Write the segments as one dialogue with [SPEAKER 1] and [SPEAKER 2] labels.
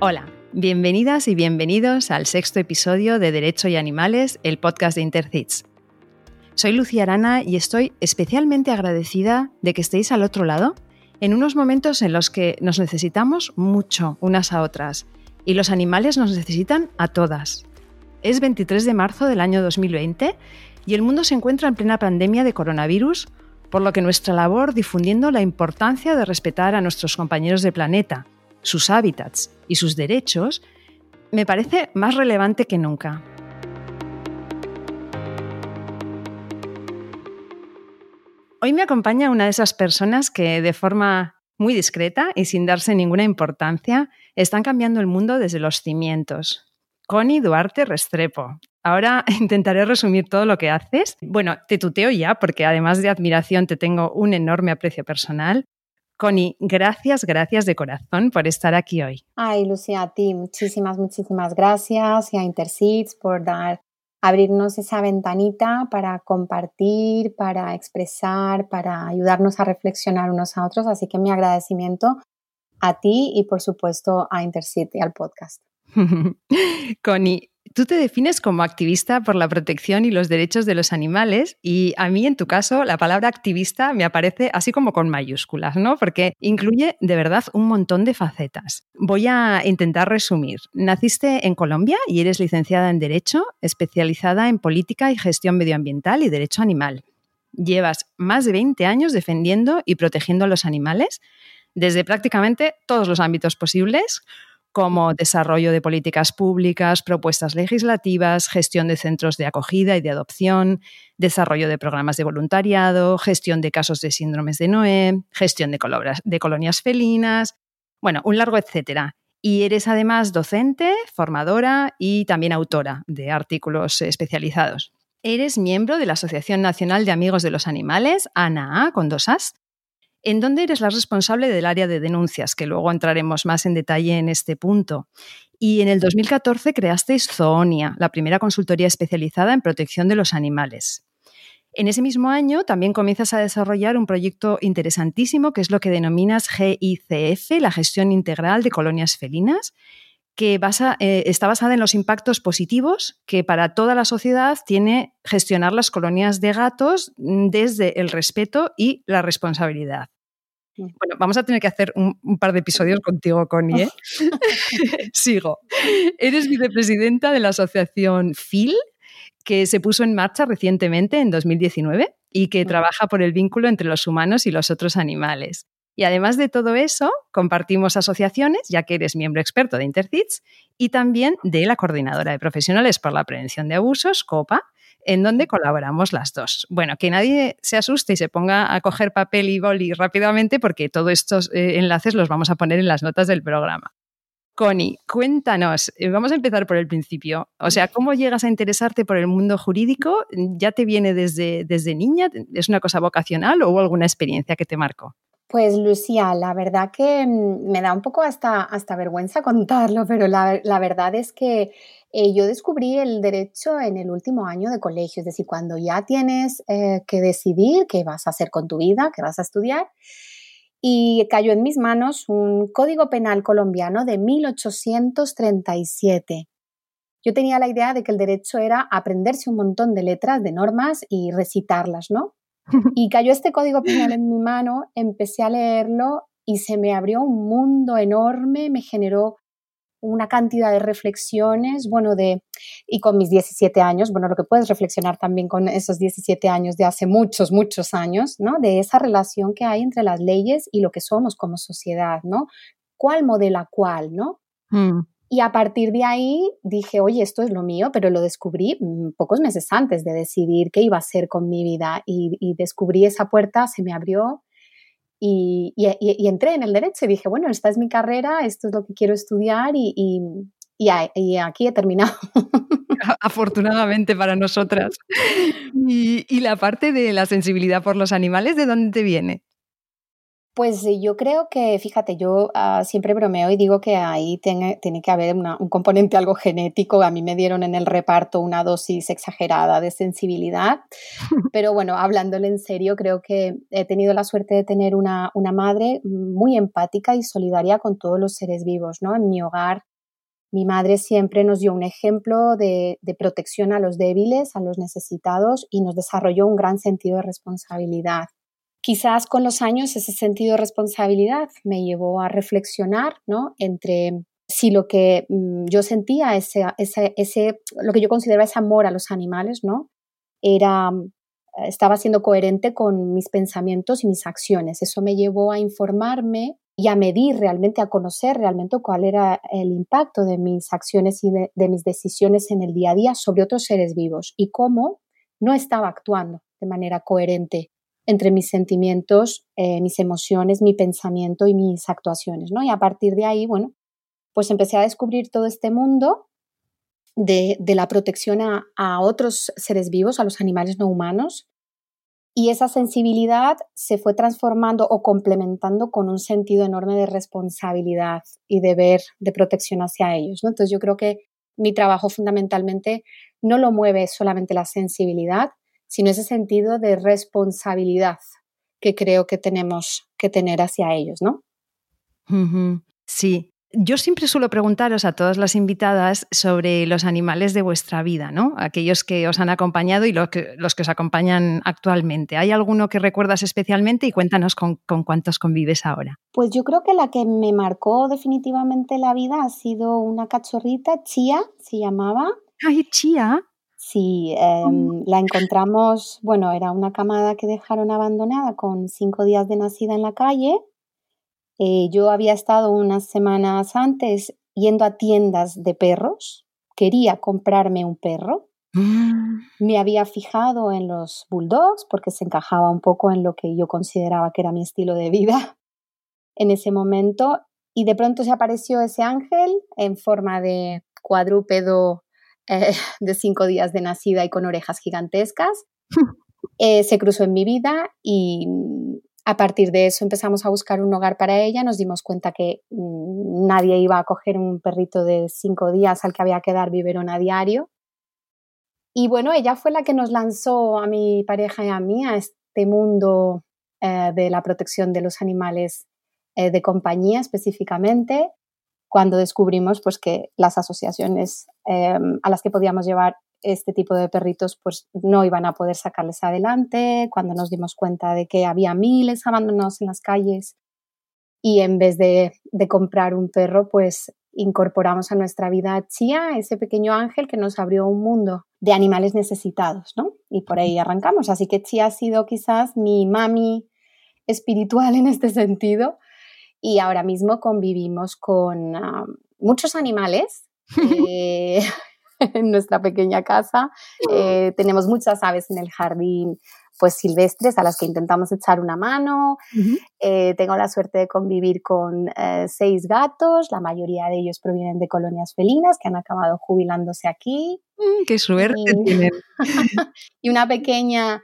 [SPEAKER 1] Hola, bienvenidas y bienvenidos al sexto episodio de Derecho y Animales, el podcast de Intercits. Soy Lucía Arana y estoy especialmente agradecida de que estéis al otro lado en unos momentos en los que nos necesitamos mucho unas a otras y los animales nos necesitan a todas. Es 23 de marzo del año 2020 y el mundo se encuentra en plena pandemia de coronavirus, por lo que nuestra labor difundiendo la importancia de respetar a nuestros compañeros de planeta, sus hábitats y sus derechos, me parece más relevante que nunca. Hoy me acompaña una de esas personas que de forma muy discreta y sin darse ninguna importancia están cambiando el mundo desde los cimientos. Connie Duarte Restrepo. Ahora intentaré resumir todo lo que haces. Bueno, te tuteo ya porque además de admiración te tengo un enorme aprecio personal Connie, gracias, gracias de corazón por estar aquí hoy.
[SPEAKER 2] Ay, Lucía, a ti muchísimas, muchísimas gracias y a Interseeds por dar, abrirnos esa ventanita para compartir, para expresar, para ayudarnos a reflexionar unos a otros. Así que mi agradecimiento a ti y por supuesto a Interseeds y al podcast.
[SPEAKER 1] Connie, Tú te defines como activista por la protección y los derechos de los animales y a mí en tu caso la palabra activista me aparece así como con mayúsculas, ¿no? Porque incluye de verdad un montón de facetas. Voy a intentar resumir. Naciste en Colombia y eres licenciada en Derecho, especializada en política y gestión medioambiental y derecho animal. Llevas más de 20 años defendiendo y protegiendo a los animales desde prácticamente todos los ámbitos posibles como desarrollo de políticas públicas, propuestas legislativas, gestión de centros de acogida y de adopción, desarrollo de programas de voluntariado, gestión de casos de síndromes de Noé, gestión de, colonias felinas, bueno, un largo etcétera. Y eres además docente, formadora y también autora de artículos especializados. Eres miembro de la Asociación Nacional de Amigos de los Animales, ANAA, con dos As, en dónde eres la responsable del área de denuncias, que luego entraremos más en detalle en este punto. Y en el 2014 creasteis Zoonia, la primera consultoría especializada en protección de los animales. En ese mismo año también comienzas a desarrollar un proyecto interesantísimo que es lo que denominas GICF, la gestión integral de colonias felinas, que eh, está basada en los impactos positivos que para toda la sociedad tiene gestionar las colonias de gatos mm, desde el respeto y la responsabilidad. Bueno, vamos a tener que hacer un, par de episodios contigo, Connie. ¿eh? Sigo. Eres vicepresidenta de la asociación FIL, que se puso en marcha recientemente, en 2019, y que trabaja por el vínculo entre los humanos y los otros animales. Y además de todo eso, compartimos asociaciones, ya que eres miembro experto de Intercits, y también de la Coordinadora de Profesionales por la Prevención de Abusos, COPA, en donde colaboramos las dos. Bueno, que nadie se asuste y se ponga a coger papel y boli rápidamente porque todos estos eh, enlaces los vamos a poner en las notas del programa. Connie, cuéntanos, eh, vamos a empezar por el principio. O sea, ¿cómo llegas a interesarte por el mundo jurídico? ¿Ya te viene desde, desde niña? ¿Es una cosa vocacional o hubo alguna experiencia que te marcó?
[SPEAKER 2] Pues Lucía, la verdad que mm, me da un poco hasta, hasta vergüenza contarlo, pero la, la verdad es que eh, yo descubrí el derecho en el último año de colegio, es decir, cuando ya tienes eh, que decidir qué vas a hacer con tu vida, qué vas a estudiar. Y cayó en mis manos un código penal colombiano de 1837. Yo tenía la idea de que el derecho era aprenderse un montón de letras, de normas y recitarlas, ¿no? Y cayó este código penal en mi mano, empecé a leerlo y se me abrió un mundo enorme, me generó una cantidad de reflexiones, bueno, de, y con mis 17 años, bueno, lo que puedes reflexionar también con esos 17 años de hace muchos, muchos años, ¿no? De esa relación que hay entre las leyes y lo que somos como sociedad, ¿no? ¿Cuál modela cuál, no? Mm. Y a partir de ahí dije, oye, esto es lo mío, pero lo descubrí mm, pocos meses antes de decidir qué iba a hacer con mi vida y, y descubrí esa puerta, se me abrió y, entré en el derecho y dije, bueno, esta es mi carrera, esto es lo que quiero estudiar y, aquí he terminado.
[SPEAKER 1] Afortunadamente para nosotras. Y, la parte de la sensibilidad por los animales, ¿de dónde te viene?
[SPEAKER 2] Pues yo creo que, fíjate, yo ah, siempre bromeo y digo que ahí tiene, tiene que haber un componente algo genético. A mí me dieron en el reparto una dosis exagerada de sensibilidad, pero bueno, hablándole en serio, creo que he tenido la suerte de tener una, una madre muy empática y solidaria con todos los seres vivos, ¿no? En mi hogar, mi madre siempre nos dio un ejemplo de, de protección a los débiles, a los necesitados y nos desarrolló un gran sentido de responsabilidad. Quizás con los años ese sentido de responsabilidad me llevó a reflexionar ¿no? entre si lo que mm, yo sentía, ese, ese, ese, lo que yo consideraba ese amor a los animales, ¿no? Era, mm, estaba siendo coherente con mis pensamientos y mis acciones. Eso me llevó a informarme y a medir realmente, a conocer realmente cuál era el impacto de mis acciones y de, de mis decisiones en el día a día sobre otros seres vivos y cómo no estaba actuando de manera coherente entre mis sentimientos, eh, mis emociones, mi pensamiento y mis actuaciones, ¿no? Y a partir de ahí, bueno, pues empecé a descubrir todo este mundo de, la protección a, otros seres vivos, a los animales no humanos, y esa sensibilidad se fue transformando o complementando con un sentido enorme de responsabilidad y deber de protección hacia ellos, ¿no? Entonces yo creo que mi trabajo fundamentalmente no lo mueve solamente la sensibilidad, sino ese sentido de responsabilidad que creo que tenemos que tener hacia ellos, ¿no?
[SPEAKER 1] Sí. Yo siempre suelo preguntaros a todas las invitadas sobre los animales de vuestra vida, ¿no? Aquellos que os han acompañado y los que, los que os acompañan actualmente. ¿Hay alguno que recuerdas especialmente y cuéntanos con, con cuántos convives ahora?
[SPEAKER 2] Pues yo creo que la que me marcó definitivamente la vida ha sido una cachorrita, Chía, se llamaba.
[SPEAKER 1] ¡Ay, Chía!
[SPEAKER 2] Sí, em, la encontramos, bueno, era una camada que dejaron abandonada con cinco días de nacida en la calle. Eh, yo había estado unas semanas antes yendo a tiendas de perros, quería comprarme un perro. Mm. Me había fijado en los bulldogs porque se encajaba un poco en lo que yo consideraba que era mi estilo de vida en ese momento y de pronto se apareció ese ángel en forma de cuadrúpedo eh, de cinco días de nacida y con orejas gigantescas. Eh, se cruzó en mi vida y mm, a partir de eso empezamos a buscar un hogar para ella. Nos dimos cuenta que mm, nadie iba a coger un perrito de cinco días al que había que dar biberón a diario. Y bueno, ella fue la que nos lanzó a mi pareja y a mí a este mundo eh, de la protección de los animales de compañía específicamente cuando descubrimos pues, que las asociaciones em, a las que podíamos llevar este tipo de perritos pues no iban a poder sacarles adelante, cuando nos dimos cuenta de que había miles abandonados en las calles y en vez de, de comprar un perro pues incorporamos a nuestra vida a Chia, ese pequeño ángel que nos abrió un mundo de animales necesitados, ¿no? Y por ahí arrancamos. Así que Chia ha sido quizás mi mami espiritual en este sentido y ahora mismo convivimos con ah, muchos animales eh, en nuestra pequeña casa. Eh, tenemos muchas aves en el jardín pues silvestres a las que intentamos echar una mano. Eh, tengo la suerte de convivir con seis gatos, la mayoría de ellos provienen de colonias felinas que han acabado jubilándose aquí.
[SPEAKER 1] Mm, ¡Qué suerte tienen!
[SPEAKER 2] y una pequeña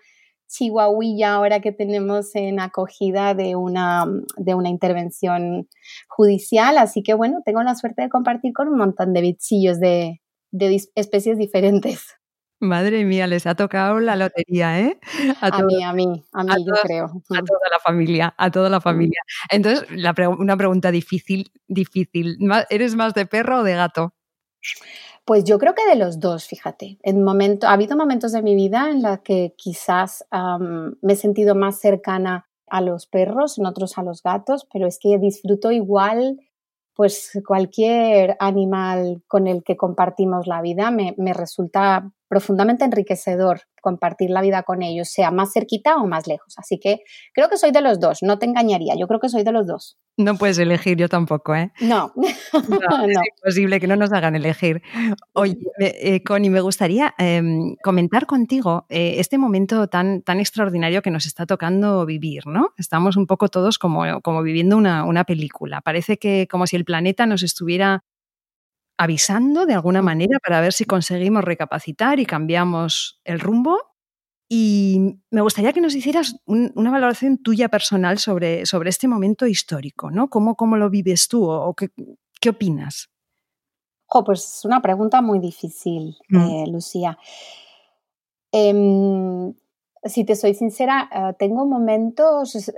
[SPEAKER 2] chihuahuilla ahora que tenemos en acogida de una, de una intervención judicial. Así que bueno, tengo la suerte de compartir con un montón de bichillos de, de especies diferentes.
[SPEAKER 1] Madre mía, les ha tocado la lotería, ¿eh?
[SPEAKER 2] A, mí, a mí, a mí, yo creo.
[SPEAKER 1] A toda la familia, a toda la familia. Entonces, la una pregunta difícil, difícil. ¿Eres más de perro o de gato?
[SPEAKER 2] Pues yo creo que de los dos, fíjate. En momento, ha habido momentos de mi vida en los que quizás me he sentido más cercana a los perros, en otros a los gatos, pero es que disfruto igual pues cualquier animal con el que compartimos la vida me, me resulta profundamente enriquecedor compartir la vida con ellos, sea más cerquita o más lejos. Así que creo que soy de los dos, no te engañaría, yo creo que soy de los dos.
[SPEAKER 1] No puedes elegir, yo tampoco, ¿eh?
[SPEAKER 2] No.
[SPEAKER 1] no, Es imposible que no nos hagan elegir. Oye, eh, Connie, me gustaría em, comentar contigo eh, este momento tan, tan extraordinario que nos está tocando vivir, ¿no? Estamos un poco todos como, como viviendo una, una película. Parece que como si el planeta nos estuviera avisando de alguna manera para ver si conseguimos recapacitar y cambiamos el rumbo. Y me gustaría que nos hicieras una valoración tuya personal sobre, sobre este momento histórico, ¿no? ¿Cómo, cómo lo vives tú o qué, qué opinas?
[SPEAKER 2] Oh, pues es una pregunta muy difícil, mm. eh, Lucía. Em, si te soy sincera, eh, tengo momentos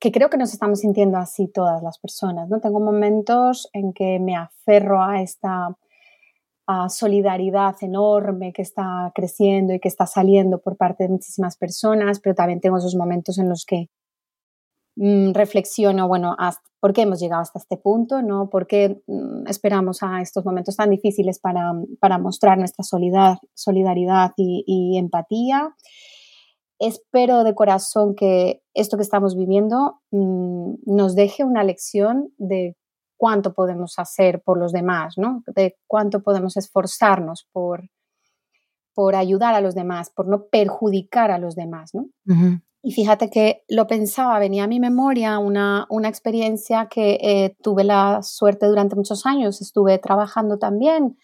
[SPEAKER 2] que creo que nos estamos sintiendo así todas las personas, ¿no? Tengo momentos en que me aferro a esta solidaridad enorme que está creciendo y que está saliendo por parte de muchísimas personas, pero también tengo esos momentos en los que mm, reflexiono, bueno, por qué hemos llegado hasta este punto, ¿no? ¿Por qué mm, esperamos a estos momentos tan difíciles para, para mostrar nuestra solidaridad y empatía? Espero de corazón que esto que estamos viviendo mm, nos deje una lección de cuánto podemos hacer por los demás, ¿no? De cuánto podemos esforzarnos por, por ayudar a los demás, por no perjudicar a los demás, ¿no? Y fíjate que lo pensaba, venía a mi memoria una, una experiencia que eh, tuve la suerte durante muchos años, estuve trabajando también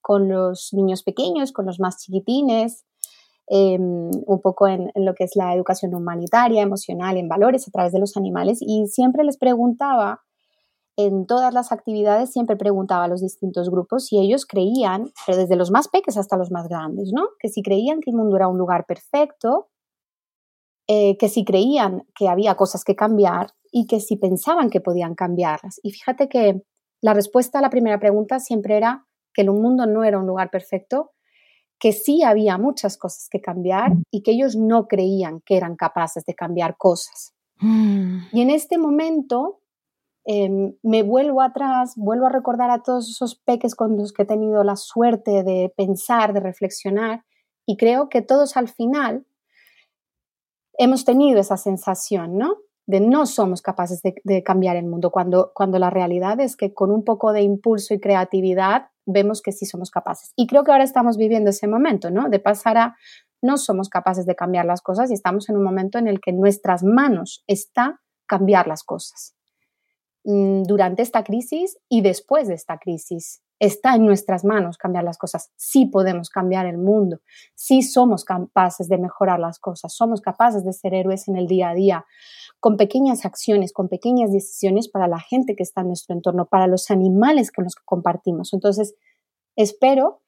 [SPEAKER 2] con los niños pequeños, con los más chiquitines, Em, un poco en, lo que es la educación humanitaria, emocional, en valores a través de los animales y siempre les preguntaba, en todas las actividades, siempre preguntaba a los distintos grupos si ellos creían, pero desde los más pequeños hasta los más grandes, ¿no? Que si creían que el mundo era un lugar perfecto, eh, que si creían que había cosas que cambiar y que si pensaban que podían cambiarlas. Y fíjate que la respuesta a la primera pregunta siempre era que el mundo no era un lugar perfecto, que sí había muchas cosas que cambiar mm. y que ellos no creían que eran capaces de cambiar cosas. Mm. Y en este momento em, me vuelvo atrás, vuelvo a recordar a todos esos peques con los que he tenido la suerte de pensar, de reflexionar, y creo que todos al final hemos tenido esa sensación, ¿no? De no somos capaces de, de cambiar el mundo, cuando, cuando la realidad es que con un poco de impulso y creatividad vemos que sí somos capaces. Y creo que ahora estamos viviendo ese momento, ¿no? De pasar a no somos capaces de cambiar las cosas y estamos en un momento en el que en nuestras manos está cambiar las cosas. Mm, durante esta crisis y después de esta crisis, está en nuestras manos cambiar las cosas. Sí podemos cambiar el mundo, sí somos capaces de mejorar las cosas, somos capaces de ser héroes en el día a día, con pequeñas acciones, con pequeñas decisiones para la gente que está en nuestro entorno, para los animales con los que compartimos. Entonces, espero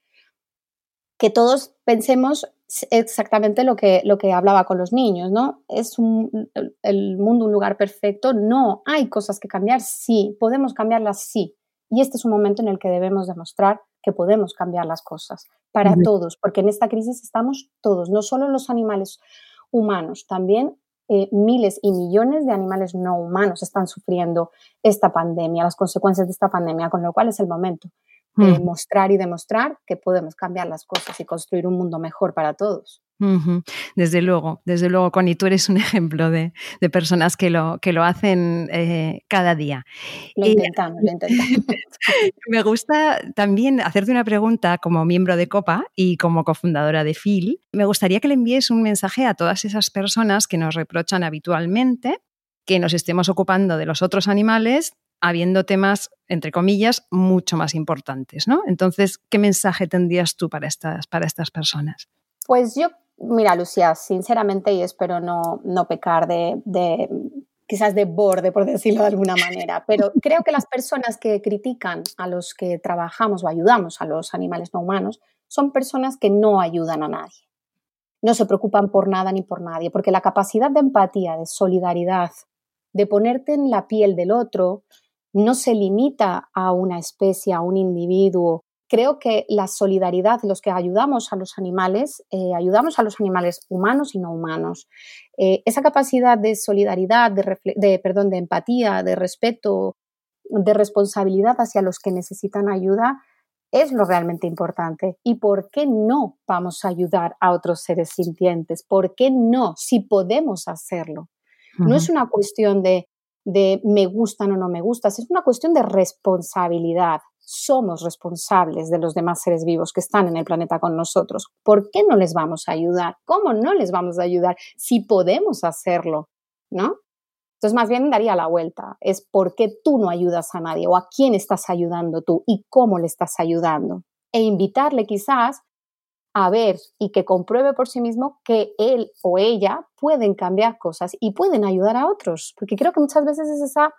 [SPEAKER 2] que todos pensemos exactamente lo que, lo que hablaba con los niños, ¿no? ¿Es el mundo un lugar perfecto? No, hay cosas que cambiar, sí, podemos cambiarlas, sí. Y este es un momento en el que debemos demostrar que podemos cambiar las cosas para todos, porque en esta crisis estamos todos, no solo los animales humanos, también eh, miles y millones de animales no humanos están sufriendo esta pandemia, las consecuencias de esta pandemia, con lo cual es el momento de mm. mostrar y demostrar que podemos cambiar las cosas y construir un mundo mejor para todos.
[SPEAKER 1] Desde luego, desde luego, Connie, tú eres un ejemplo de, personas que lo, que lo hacen eh, cada día.
[SPEAKER 2] Lo intentamos, lo intentamos.
[SPEAKER 1] Me gusta también hacerte una pregunta como miembro de COPA y como cofundadora de FIL. Me gustaría que le envíes un mensaje a todas esas personas que nos reprochan habitualmente que nos estemos ocupando de los otros animales habiendo temas, entre comillas, mucho más importantes, ¿no? Entonces, ¿qué mensaje tendrías tú para estas, para estas personas?
[SPEAKER 2] Pues yo, mira, Lucía, sinceramente, y espero no, no pecar de, de, quizás de borde, por decirlo de alguna manera, pero creo que las personas que critican a los que trabajamos o ayudamos a los animales no humanos son personas que no ayudan a nadie. No se preocupan por nada ni por nadie, porque la capacidad de empatía, de solidaridad, de ponerte en la piel del otro, no se limita a una especie, a un individuo. Creo que la solidaridad, los que ayudamos a los animales, eh, ayudamos a los animales humanos y no humanos. Eh, esa capacidad de solidaridad, de, perdón, de empatía, de respeto, de responsabilidad hacia los que necesitan ayuda, es lo realmente importante. ¿Y por qué no vamos a ayudar a otros seres sintientes? ¿Por qué no? Si podemos hacerlo. No es una cuestión de de me gustan o no me gustas, es una cuestión de responsabilidad. Somos responsables de los demás seres vivos que están en el planeta con nosotros. ¿Por qué no les vamos a ayudar? ¿Cómo no les vamos a ayudar si podemos hacerlo? ¿No? Entonces, más bien daría la vuelta. Es por qué tú no ayudas a nadie o a quién estás ayudando tú y cómo le estás ayudando. E invitarle quizás a ver y que compruebe por sí mismo que él o ella pueden cambiar cosas y pueden ayudar a otros. Porque creo que muchas veces es esa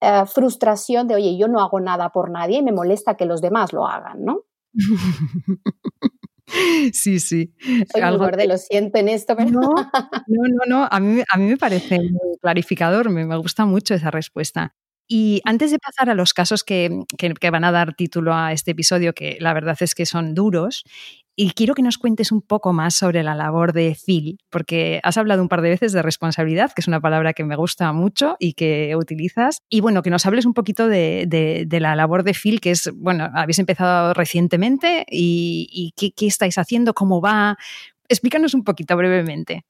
[SPEAKER 2] eh, frustración de, oye, yo no hago nada por nadie y me molesta que los demás lo hagan, ¿no?
[SPEAKER 1] Sí, sí.
[SPEAKER 2] Soy Algo muy lo siento en esto, pero...
[SPEAKER 1] No, no, no, A, mí, a mí me parece muy clarificador, me, me gusta mucho esa respuesta. Y antes de pasar a los casos que, que, van a dar título a este episodio, que la verdad es que son duros, y quiero que nos cuentes un poco más sobre la labor de Phil, porque has hablado un par de veces de responsabilidad, que es una palabra que me gusta mucho y que utilizas. Y bueno, que nos hables un poquito de, la labor de Phil, que es, bueno, habéis empezado recientemente y, qué, qué estáis haciendo, cómo va. Explícanos un poquito brevemente.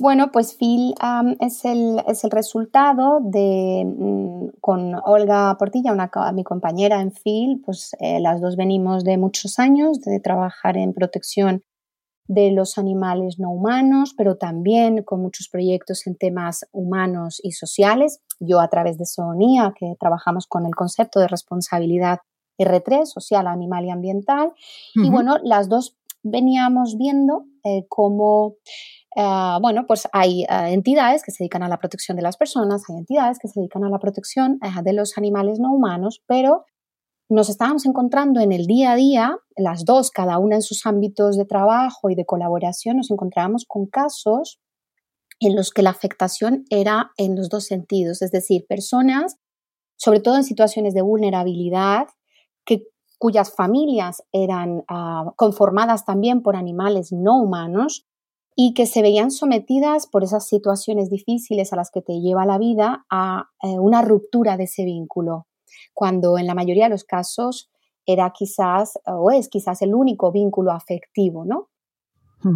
[SPEAKER 2] Bueno, pues Phil es, el, es, el, resultado de, mm, con Olga Portilla, una, mi compañera en Phil, pues eh, las dos venimos de muchos años de trabajar en protección de los animales no humanos, pero también con muchos proyectos en temas humanos y sociales. Yo a través de SONIA, que trabajamos con el concepto de responsabilidad R3, social, animal y ambiental. Y bueno, las dos veníamos viendo eh, cómo Ah, bueno, pues hay ah, entidades que se dedican a la protección de las personas, hay entidades que se dedican a la protección ah, de los animales no humanos, pero nos estábamos encontrando en el día a día, las dos, cada una en sus ámbitos de trabajo y de colaboración, nos encontrábamos con casos en los que la afectación era en los dos sentidos, es decir, personas, sobre todo en situaciones de vulnerabilidad, que, cuyas familias eran conformadas también por animales no humanos, y que se veían sometidas por esas situaciones difíciles a las que te lleva la vida a eh, una ruptura de ese vínculo, cuando en la mayoría de los casos era quizás o es quizás el único vínculo afectivo, ¿no?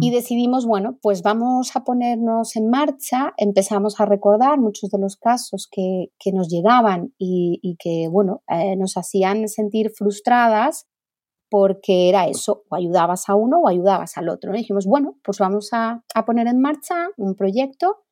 [SPEAKER 2] Y decidimos, bueno, pues vamos a ponernos en marcha, empezamos a recordar muchos de los casos que, nos llegaban y, que, bueno, eh, nos hacían sentir frustradas porque era eso, o ayudabas a uno o ayudabas al otro. Y dijimos, bueno, pues vamos a, poner en marcha un proyecto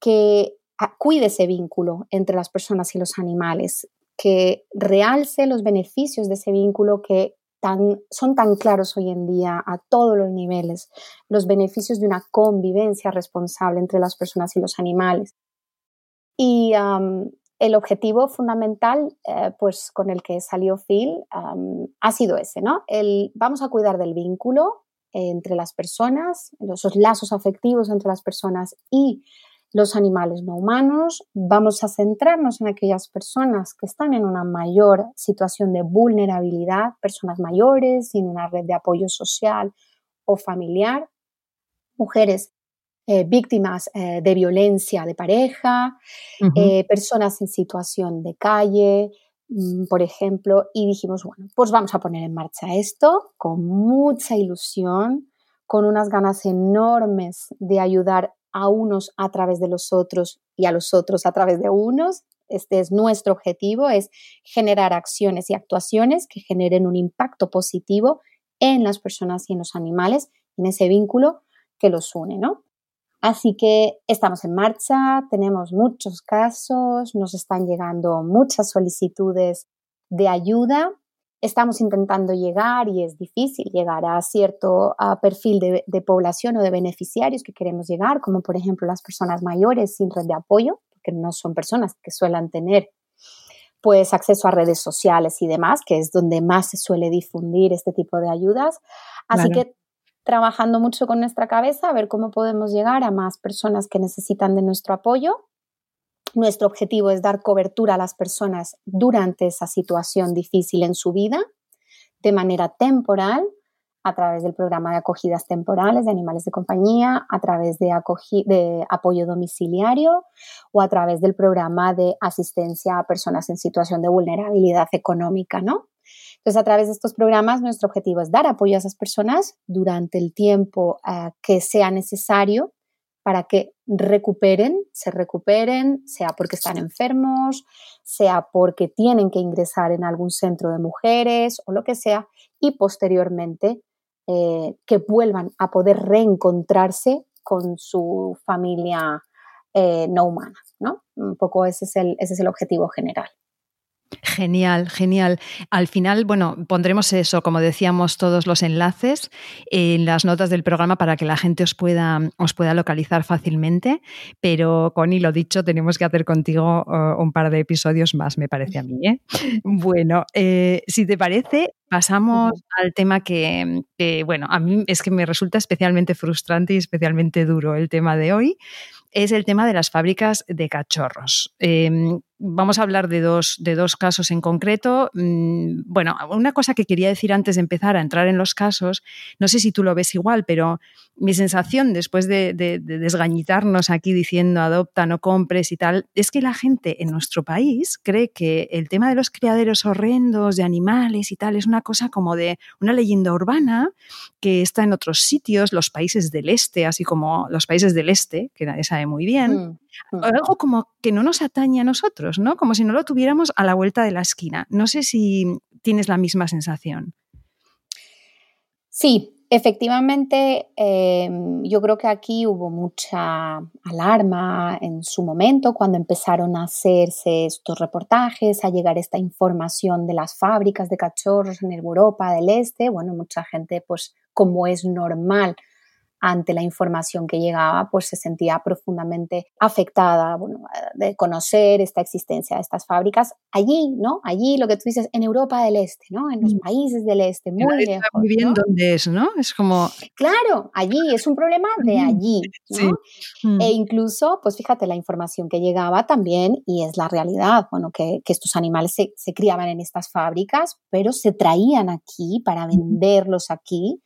[SPEAKER 2] que cuide ese vínculo entre las personas y los animales, que realce los beneficios de ese vínculo que tan, son tan claros hoy en día a todos los niveles, los beneficios de una convivencia responsable entre las personas y los animales. Y el objetivo fundamental, eh, pues con el que salió Phil, ha sido ese, ¿no? El vamos a cuidar del vínculo entre las personas, esos lazos afectivos entre las personas y los animales no humanos. Vamos a centrarnos en aquellas personas que están en una mayor situación de vulnerabilidad, personas mayores, sin una red de apoyo social o familiar, mujeres eh, víctimas eh, de violencia de pareja, eh, personas en situación de calle, mm, por ejemplo, y dijimos, bueno, pues vamos a poner en marcha esto con mucha ilusión, con unas ganas enormes de ayudar a unos a través de los otros y a los otros a través de unos. Este es nuestro objetivo, es generar acciones y actuaciones que generen un impacto positivo en las personas y en los animales, en ese vínculo que los une, ¿no? Así que estamos en marcha, tenemos muchos casos, nos están llegando muchas solicitudes de ayuda. Estamos intentando llegar y es difícil llegar a cierto perfil de, población o de beneficiarios que queremos llegar, como por ejemplo las personas mayores sin red de apoyo, porque no son personas que suelen tener pues acceso a redes sociales y demás, que es donde más se suele difundir este tipo de ayudas. Así que trabajando mucho con nuestra cabeza a ver cómo podemos llegar a más personas que necesitan de nuestro apoyo. Nuestro objetivo es dar cobertura a las personas durante esa situación difícil en su vida, de manera temporal, a través del programa de acogidas temporales de animales de compañía, a través de, apoyo domiciliario o a través del programa de asistencia a personas en situación de vulnerabilidad económica, ¿no? Entonces, a través de estos programas, nuestro objetivo es dar apoyo a esas personas durante el tiempo eh, que sea necesario para que recuperen, se recuperen, sea porque están enfermos, sea porque tienen que ingresar en algún centro de mujeres o lo que sea, y posteriormente eh, que vuelvan a poder reencontrarse con su familia eh, no humana. ¿no? Un poco ese es el, ese es el objetivo general.
[SPEAKER 1] Genial, genial. Al final, bueno, pondremos eso, como decíamos, todos los enlaces en las notas del programa para que la gente os pueda, os pueda localizar fácilmente. Pero, Connie, lo dicho, tenemos que hacer contigo uh, un par de episodios más, me parece a mí. ¿eh? Bueno, eh, si te parece, pasamos al tema que, que, bueno, a mí es que me resulta especialmente frustrante y especialmente duro el tema de hoy, es el tema de las fábricas de cachorros. Em, vamos a hablar de dos, de dos casos en concreto. Mm, bueno, una cosa que quería decir antes de empezar a entrar en los casos, no sé si tú lo ves igual, pero mi sensación después de, desgañitarnos aquí diciendo adopta, no compres y tal, es que la gente en nuestro país cree que el tema de los criaderos horrendos de animales y tal es una cosa como de una leyenda urbana que está en otros sitios, los países del este, así como los países del este, que nadie sabe muy bien. Mm. Mm. Algo como que no nos atañe a nosotros, ¿no? Como si no lo tuviéramos a la vuelta de la esquina. No sé si tienes la misma sensación.
[SPEAKER 2] Sí, Efectivamente, em, yo creo que aquí hubo mucha alarma en su momento cuando empezaron a hacerse estos reportajes, a llegar esta información de las fábricas de cachorros en Europa del Este. Bueno, mucha gente, pues como es normal, ante la información que llegaba, pues se sentía profundamente afectada bueno, de conocer esta existencia de estas fábricas allí, ¿no? Allí, lo que tú dices, en Europa del Este, ¿no? En los mm. países del Este, muy lejos.
[SPEAKER 1] Muy bien dónde es, ¿no? Es como...
[SPEAKER 2] Claro, allí, es un problema de allí, ¿no? Mm. E incluso, pues fíjate, la información que llegaba también, y es la realidad, bueno, que, que estos animales se, se criaban en estas fábricas, pero se traían aquí para venderlos aquí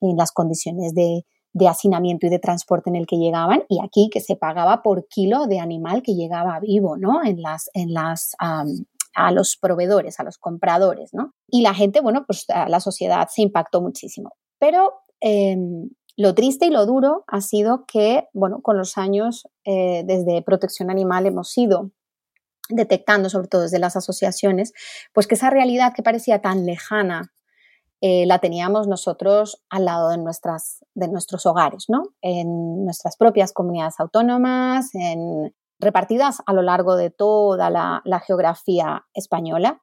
[SPEAKER 2] en las condiciones de, de hacinamiento y de transporte en el que llegaban y aquí que se pagaba por kilo de animal que llegaba vivo, ¿no? En las, en las, a los proveedores, a los compradores, ¿no? Y la gente, bueno, pues la sociedad se impactó muchísimo. Pero em, lo triste y lo duro ha sido que, bueno, con los años eh, desde protección animal hemos ido detectando, sobre todo desde las asociaciones, pues que esa realidad que parecía tan lejana eh, la teníamos nosotros al lado de, nuestras, de nuestros hogares, ¿no? En nuestras propias comunidades autónomas, en, repartidas a lo largo de toda la, geografía española.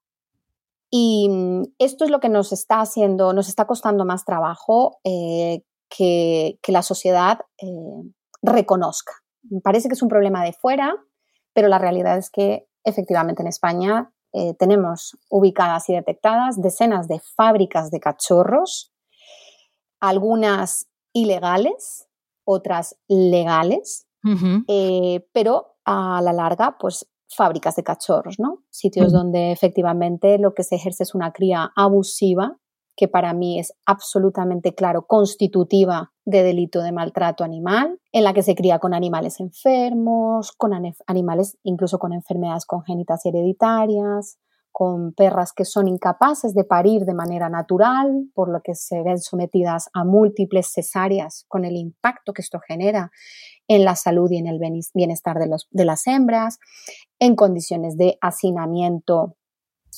[SPEAKER 2] Y mm, esto es lo que nos está haciendo, nos está costando más trabajo eh, que, la sociedad eh, reconozca. Parece que es un problema de fuera, pero la realidad es que efectivamente en España eh, tenemos ubicadas y detectadas decenas de fábricas de cachorros, algunas ilegales, otras legales, eh, pero a la larga, pues fábricas de cachorros, ¿no? Sitios donde efectivamente lo que se ejerce es una cría abusiva que para mí es absolutamente claro, constitutiva de delito de maltrato animal, en la que se cría con animales enfermos, con animales incluso con enfermedades congénitas y hereditarias, con perras que son incapaces de parir de manera natural, por lo que se ven sometidas a múltiples cesáreas con el impacto que esto genera en la salud y en el bienestar de, de las hembras, en condiciones de hacinamiento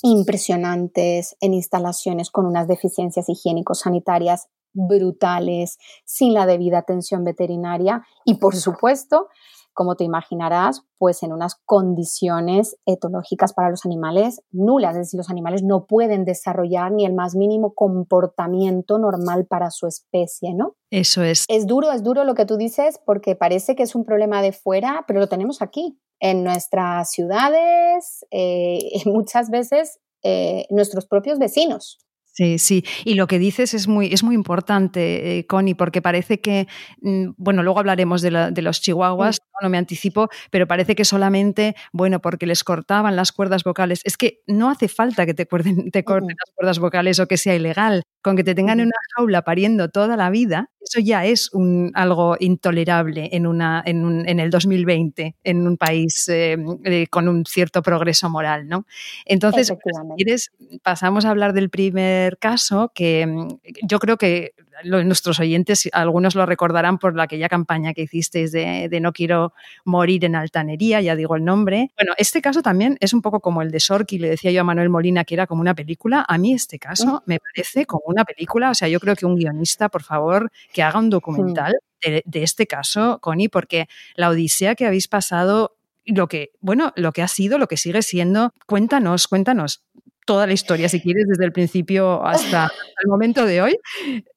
[SPEAKER 2] impresionantes en instalaciones con unas deficiencias higiénico-sanitarias brutales, sin la debida atención veterinaria y, por supuesto, como te imaginarás, pues en unas condiciones etológicas para los animales nulas, es decir, los animales no pueden desarrollar ni el más mínimo comportamiento normal para su especie, ¿no?
[SPEAKER 1] Eso es.
[SPEAKER 2] Es duro, es duro lo que tú dices porque parece que es un problema de fuera, pero lo tenemos aquí en nuestras ciudades, eh, muchas veces eh, nuestros propios vecinos.
[SPEAKER 1] Sí, sí. Y lo que dices es muy, es muy importante, eh, Connie, porque parece que, mm, bueno, luego hablaremos de, los chihuahuas, no me anticipo, pero parece que solamente, bueno, porque les cortaban las cuerdas vocales. Es que no hace falta que te, te corten las cuerdas vocales o que sea ilegal. Con que te tengan en una jaula pariendo toda la vida, eso ya es un, algo intolerable en, una, en, en el 2020, en un país eh, eh, con un cierto progreso moral, ¿no? Entonces, si quieres, pasamos a hablar del primer caso, que mm, yo creo que nuestros oyentes, algunos lo recordarán por aquella campaña que hicisteis de, de, No quiero morir en altanería, ya digo el nombre. Bueno, este caso también es un poco como el de Sorki, le decía yo a Manuel Molina que era como una película. A mí este caso me parece como una película, o sea, yo creo que un guionista, por favor, que haga un documental de, este caso, Connie, porque la odisea que habéis pasado lo que, bueno, lo que ha sido, lo que sigue siendo. Cuéntanos, cuéntanos toda la historia, si quieres, desde el principio hasta el momento de hoy.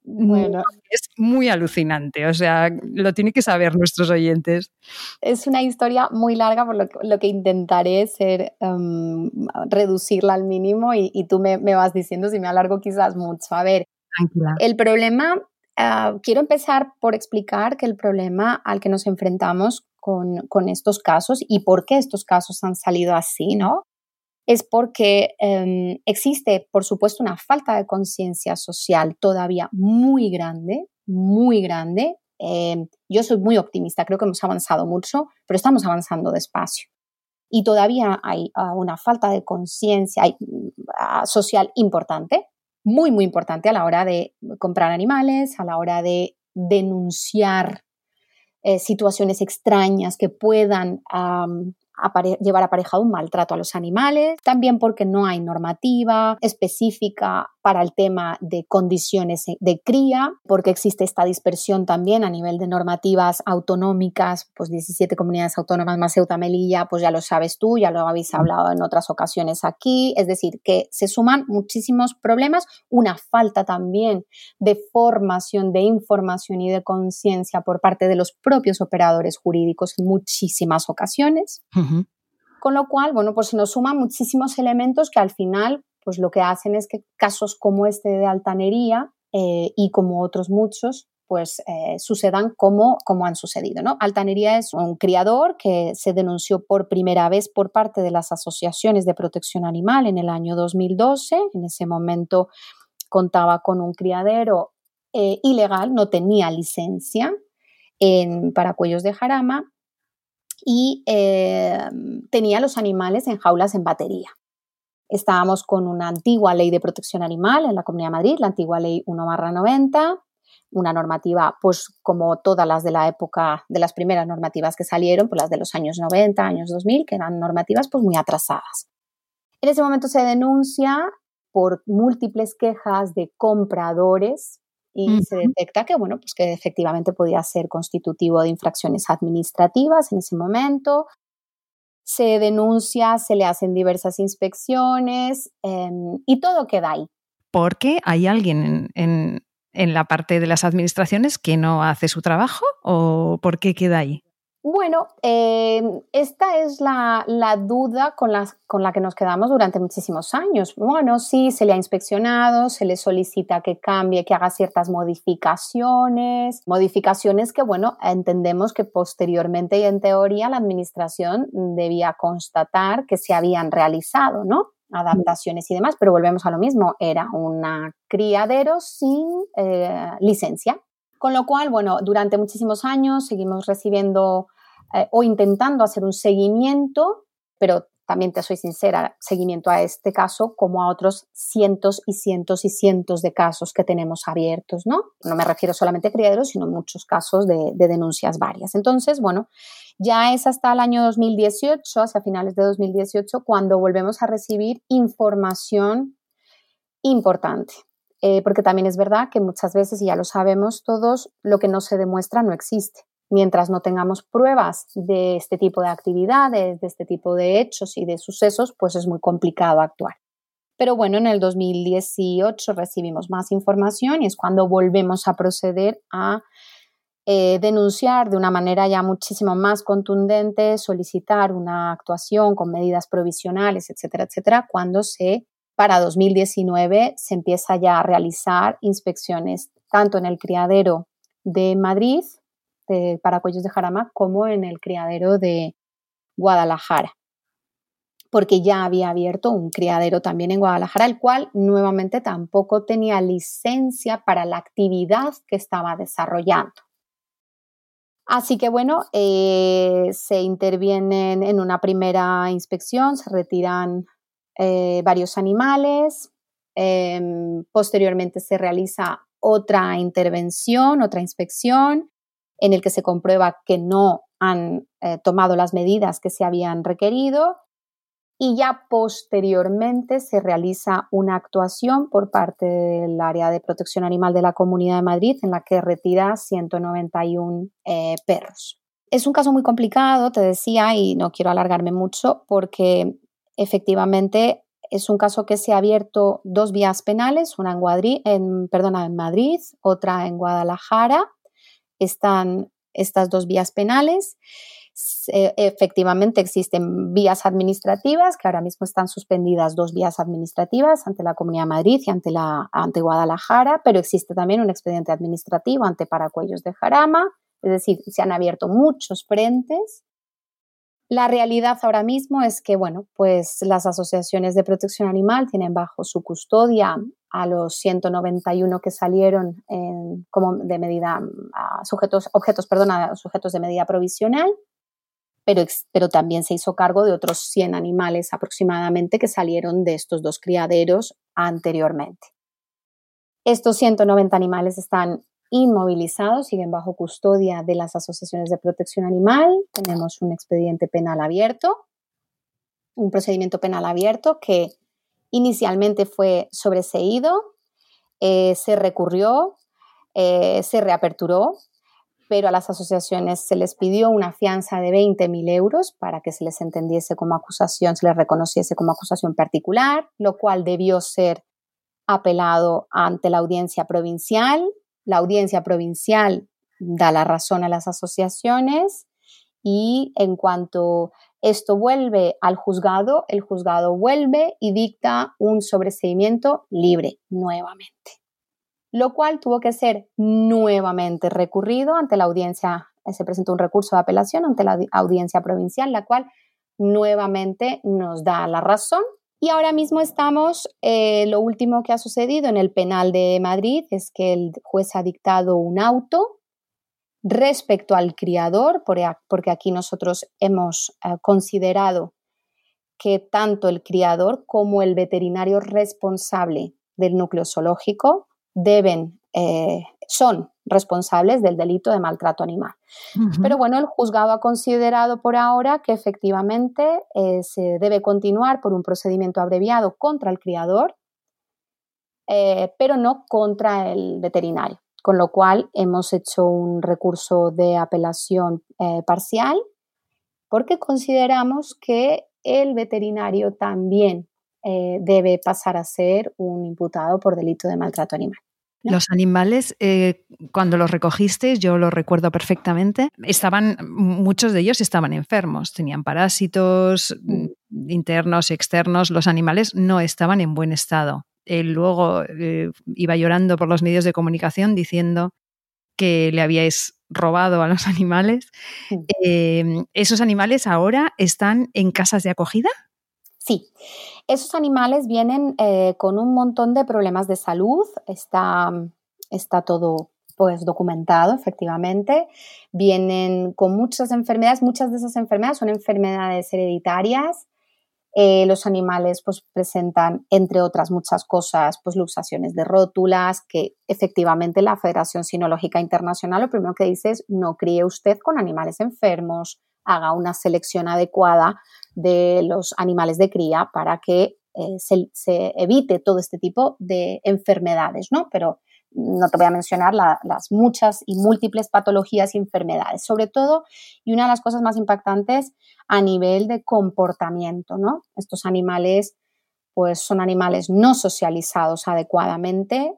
[SPEAKER 1] Bueno. Es muy alucinante, o sea, lo tienen que saber nuestros oyentes.
[SPEAKER 2] Es una historia muy larga, por lo que, intentaré ser em, reducirla al mínimo y, tú me, vas diciendo si me alargo quizás mucho. A ver,
[SPEAKER 1] Tranquila.
[SPEAKER 2] el problema, ah, quiero empezar por explicar que el problema al que nos enfrentamos con, con, estos casos y por qué estos casos han salido así, ¿no? Es porque em, existe, por supuesto, una falta de conciencia social todavía muy grande, muy grande. Em, yo soy muy optimista, creo que hemos avanzado mucho, pero estamos avanzando despacio. Y todavía hay ah, una falta de conciencia ah, social importante, muy, muy importante a la hora de comprar animales, a la hora de denunciar eh, situaciones extrañas que puedan llevar aparejado un maltrato a los animales, también porque no hay normativa específica para el tema de condiciones de cría, porque existe esta dispersión también a nivel de normativas autonómicas, pues 17 comunidades autónomas más Ceuta Melilla, pues ya lo sabes tú, ya lo habéis hablado en otras ocasiones aquí, es decir, que se suman muchísimos problemas, una falta también de formación, de información y de conciencia por parte de los propios operadores jurídicos en muchísimas ocasiones. Con lo cual, bueno, pues se nos suman muchísimos elementos que al final, pues lo que hacen es que casos como este de altanería eh, y como otros muchos, pues eh, sucedan como, como han sucedido. ¿no? Altanería es un criador que se denunció por primera vez por parte de las asociaciones de protección animal en el año 2012. En ese momento contaba con un criadero eh, ilegal, no tenía licencia en Paracuellos de Jarama y eh, tenía los animales en jaulas en batería. Estábamos con una antigua ley de protección animal en la Comunidad de Madrid, la antigua ley 1-90, una normativa, pues como todas las de la época, de las primeras normativas que salieron, pues las de los años 90, años 2000, que eran normativas pues muy atrasadas. En ese momento se denuncia por múltiples quejas de compradores y se detecta que, bueno, pues que efectivamente podía ser constitutivo de infracciones administrativas en ese momento. Se denuncia, se le hacen diversas inspecciones em, y todo queda ahí.
[SPEAKER 1] Porque hay alguien en, en la parte de las administraciones que no hace su trabajo o por qué queda ahí?
[SPEAKER 2] Bueno, eh, esta es la, duda con, con, la que nos quedamos durante muchísimos años. Bueno, sí, se le ha inspeccionado, se le solicita que cambie, que haga ciertas modificaciones, modificaciones que, bueno, entendemos que posteriormente y en teoría la Administración debía constatar que se habían realizado, ¿no? adaptaciones y demás, pero volvemos a lo mismo, era un criadero sin eh, licencia. Con lo cual, bueno, durante muchísimos años seguimos recibiendo eh, o intentando hacer un seguimiento, pero también te soy sincera, seguimiento a este caso como a otros cientos y cientos y cientos de casos que tenemos abiertos, ¿no? No me refiero solamente a criaderos, sino muchos casos de, de denuncias varias. Entonces, bueno, ya es hasta el año 2018, hacia finales de 2018, cuando volvemos a recibir información importante. Eh, porque también es verdad que muchas veces, y ya lo sabemos todos, lo que no se demuestra no existe. Mientras no tengamos pruebas de este tipo de actividades, de este tipo de hechos y de sucesos, pues es muy complicado actuar. Pero bueno, en el 2018 recibimos más información y es cuando volvemos a proceder a eh, denunciar de una manera ya muchísimo más contundente, solicitar una actuación con medidas provisionales, etcétera, etcétera, cuando se para 2019 se empieza ya a realizar inspecciones tanto en el criadero de Madrid, de Paracuellos de Jarama, como en el criadero de Guadalajara, porque ya había abierto un criadero también en Guadalajara, el cual nuevamente tampoco tenía licencia para la actividad que estaba desarrollando. Así que bueno, eh, se intervienen en una primera inspección, se retiran eh, varios animales. Em, posteriormente se realiza otra intervención, otra inspección, en el que se comprueba que no han eh, tomado las medidas que se habían requerido y ya posteriormente se realiza una actuación por parte del área de protección animal de la Comunidad de Madrid en la que retira 191 eh, perros. es un caso muy complicado, te decía, y no quiero alargarme mucho, porque efectivamente es un caso que se ha abierto dos vías penales, una en, en, perdona, en Madrid, otra en Guadalajara. Están estas dos vías penales. efectivamente existen vías administrativas, que ahora mismo están suspendidas dos vías administrativas ante la Comunidad de Madrid y ante, la, ante Guadalajara, pero existe también un expediente administrativo ante Paracuellos de Jarama es decir, se han abierto muchos frentes. La realidad ahora mismo es que, bueno, pues las asociaciones de protección animal tienen bajo su custodia a los 191 que salieron como de medida sujetos, objetos, perdona, sujetos de medida provisional, pero, pero también se hizo cargo de otros 100 animales aproximadamente que salieron de estos dos criaderos anteriormente. Estos 190 animales están inmovilizados, siguen bajo custodia de las asociaciones de protección animal. Tenemos un expediente penal abierto, un procedimiento penal abierto que inicialmente fue sobreseído, eh, se recurrió, eh, se reaperturó, pero a las asociaciones se les pidió una fianza de 20.000 euros para que se les entendiese como acusación, se les reconociese como acusación particular, lo cual debió ser apelado ante la audiencia provincial. La audiencia provincial da la razón a las asociaciones y en cuanto esto vuelve al juzgado, el juzgado vuelve y dicta un sobreseimiento libre nuevamente, lo cual tuvo que ser nuevamente recurrido ante la audiencia, se presentó un recurso de apelación ante la audiencia provincial, la cual nuevamente nos da la razón. Y ahora mismo estamos, eh, lo último que ha sucedido en el penal de Madrid es que el juez ha dictado un auto respecto al criador, porque aquí nosotros hemos eh, considerado que tanto el criador como el veterinario responsable del núcleo zoológico deben, eh, son responsables del delito de maltrato animal. Pero bueno, el juzgado ha considerado por ahora que efectivamente eh, se debe continuar por un procedimiento abreviado contra el criador, eh, pero no contra el veterinario, con lo cual hemos hecho un recurso de apelación eh, parcial porque consideramos que el veterinario también debe pasar a ser un imputado por delito de maltrato animal.
[SPEAKER 1] Los animales, eh, cuando los recogiste, yo lo recuerdo perfectamente, estaban, muchos de ellos estaban enfermos, tenían parásitos mm, internos y externos, los animales no estaban en buen estado. Él luego eh, iba llorando por los medios de comunicación diciendo que le habíais robado a los animales. Em, ¿Esos animales ahora están en casas de acogida?
[SPEAKER 2] Sí, esos animales vienen eh, con un montón de problemas de salud, está, está todo pues documentado efectivamente, vienen con muchas enfermedades, muchas de esas enfermedades son enfermedades hereditarias, eh, los animales pues presentan, entre otras muchas cosas, pues luxaciones de rótulas, que efectivamente la Federación Sinológica Internacional lo primero que dice es no críe usted con animales enfermos, haga una selección adecuada de los animales de cría para que eh, se, evite todo este tipo de enfermedades, ¿no? Pero no te voy a mencionar las muchas y múltiples patologías y enfermedades, sobre todo, y una de las cosas más impactantes a nivel de comportamiento, ¿no? Estos animales, pues son animales no socializados adecuadamente,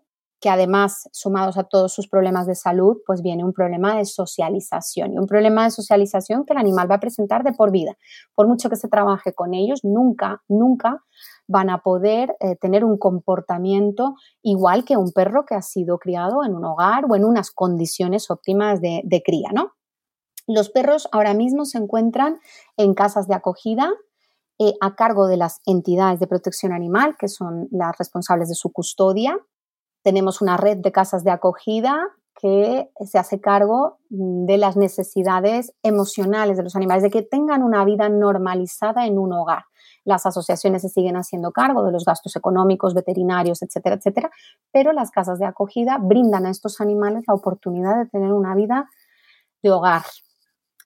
[SPEAKER 2] que además, sumados a todos sus problemas de salud, pues viene un problema de socialización y un problema de socialización que el animal va a presentar de por vida. Por mucho que se trabaje con ellos, nunca, nunca van a poder eh, tener un comportamiento igual que un perro que ha sido criado en un hogar o en unas condiciones óptimas de, cría, ¿no? Los perros ahora mismo se encuentran en casas de acogida eh, a cargo de las entidades de protección animal, que son las responsables de su custodia, tenemos una red de casas de acogida que se hace cargo de las necesidades emocionales de los animales, de que tengan una vida normalizada en un hogar. Las asociaciones se siguen haciendo cargo de los gastos económicos, veterinarios, etcétera, etcétera, pero las casas de acogida brindan a estos animales la oportunidad de tener una vida de hogar,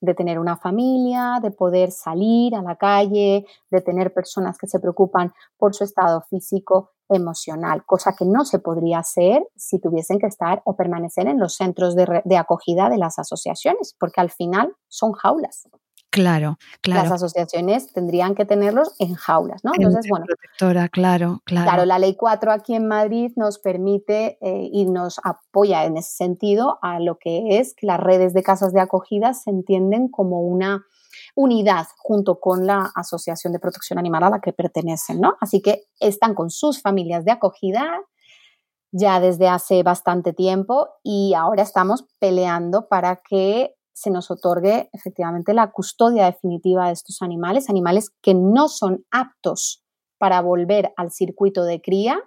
[SPEAKER 2] de tener una familia, de poder salir a la calle, de tener personas que se preocupan por su estado físico, emocional, cosa que no se podría hacer si tuviesen que estar o permanecer en los centros de, de acogida de las asociaciones, porque al final son jaulas.
[SPEAKER 1] Claro, claro.
[SPEAKER 2] Las asociaciones tendrían que tenerlos en jaulas, ¿no?
[SPEAKER 1] Entonces, bueno. Protectora, claro, claro.
[SPEAKER 2] Claro, la ley 4 aquí en Madrid nos permite eh, y nos apoya en ese sentido a lo que es que las redes de casas de acogida se entienden como una unidad junto con la Asociación de Protección Animal a la que pertenecen, ¿no? Así que están con sus familias de acogida ya desde hace bastante tiempo y ahora estamos peleando para que se nos otorgue efectivamente la custodia definitiva de estos animales, animales que no son aptos para volver al circuito de cría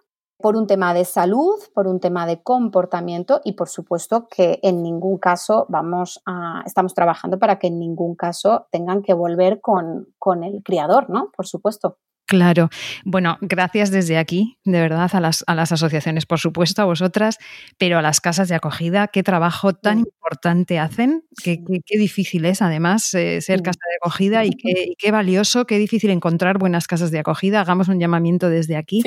[SPEAKER 2] por un tema de salud, por un tema de comportamiento y por supuesto que en ningún caso vamos a, estamos trabajando para que en ningún caso tengan que volver con, con el criador, ¿no? Por supuesto.
[SPEAKER 1] Claro. Bueno, gracias desde aquí, de verdad, a las, a las, asociaciones, por supuesto, a vosotras, pero a las casas de acogida, qué trabajo tan importante hacen, qué, qué, difícil es además eh, ser casa de acogida y qué, qué, valioso, qué difícil encontrar buenas casas de acogida. Hagamos un llamamiento desde aquí.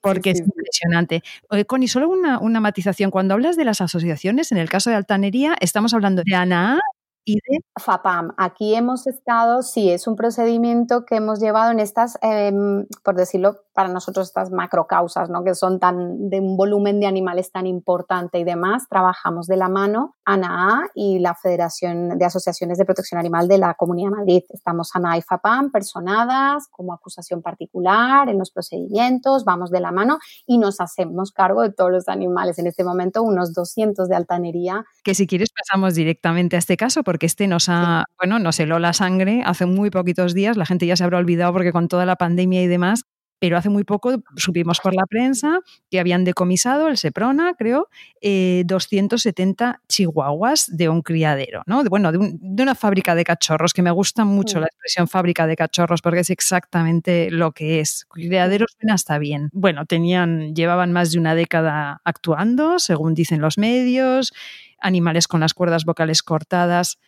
[SPEAKER 1] Porque es impresionante. Connie, solo una, una matización. Cuando hablas de las asociaciones, en el caso de Altanería, estamos hablando de ANA y de
[SPEAKER 2] FAPAM. Aquí hemos estado, sí, es un procedimiento que hemos llevado en estas, em, por decirlo, para nosotros estas macrocausas, ¿no? que son tan de un volumen de animales tan importante y demás, trabajamos de la mano ANAA y la Federación de Asociaciones de Protección Animal de la Comunidad de Madrid. Estamos ANAA y FAPAM personadas como acusación particular en los procedimientos, vamos de la mano y nos hacemos cargo de todos los animales. En este momento unos 200 de altanería.
[SPEAKER 1] Que si quieres pasamos directamente a este caso porque este nos ha, bueno, nos heló la sangre hace muy poquitos días, la gente ya se habrá olvidado porque con toda la pandemia y demás pero hace muy poco supimos por la prensa que habían decomisado el Seprona, creo, 270 eh, chihuahuas de un criadero, ¿no? bueno, de, una fábrica de cachorros, que me gusta mucho mm. la expresión fábrica de cachorros porque es exactamente lo que es. Criadero suena hasta bien. Bueno, tenían, llevaban más de una década actuando, según dicen los medios, animales con las cuerdas vocales cortadas.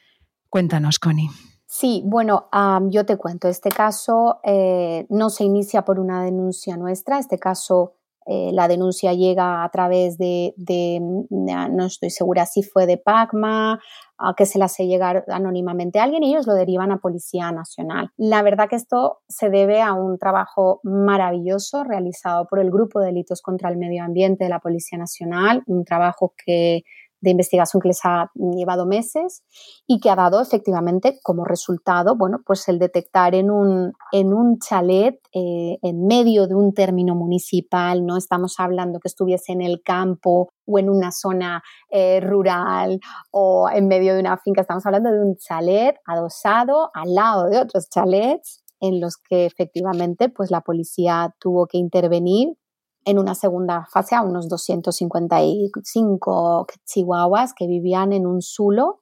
[SPEAKER 1] Cuéntanos, Connie.
[SPEAKER 2] Sí, bueno, yo te cuento, este caso eh, no se inicia por una denuncia nuestra, este caso eh, la denuncia llega a través de, mm, no estoy segura si fue de PACMA, a que se la hace llegar anónimamente a alguien y ellos lo derivan a Policía Nacional. La verdad que esto se debe a un trabajo maravilloso realizado por el Grupo de Delitos contra el Medio Ambiente de la Policía Nacional, un trabajo que de investigación que les ha llevado meses y que ha dado efectivamente como resultado, bueno, pues el detectar en un, en un chalet eh, en medio de un término municipal, no estamos hablando que estuviese en el campo o en una zona eh, rural o en medio de una finca, estamos hablando de un chalet adosado al lado de otros chalets en los que efectivamente pues la policía tuvo que intervenir en una segunda fase a unos 255 chihuahuas que vivían en un zulo.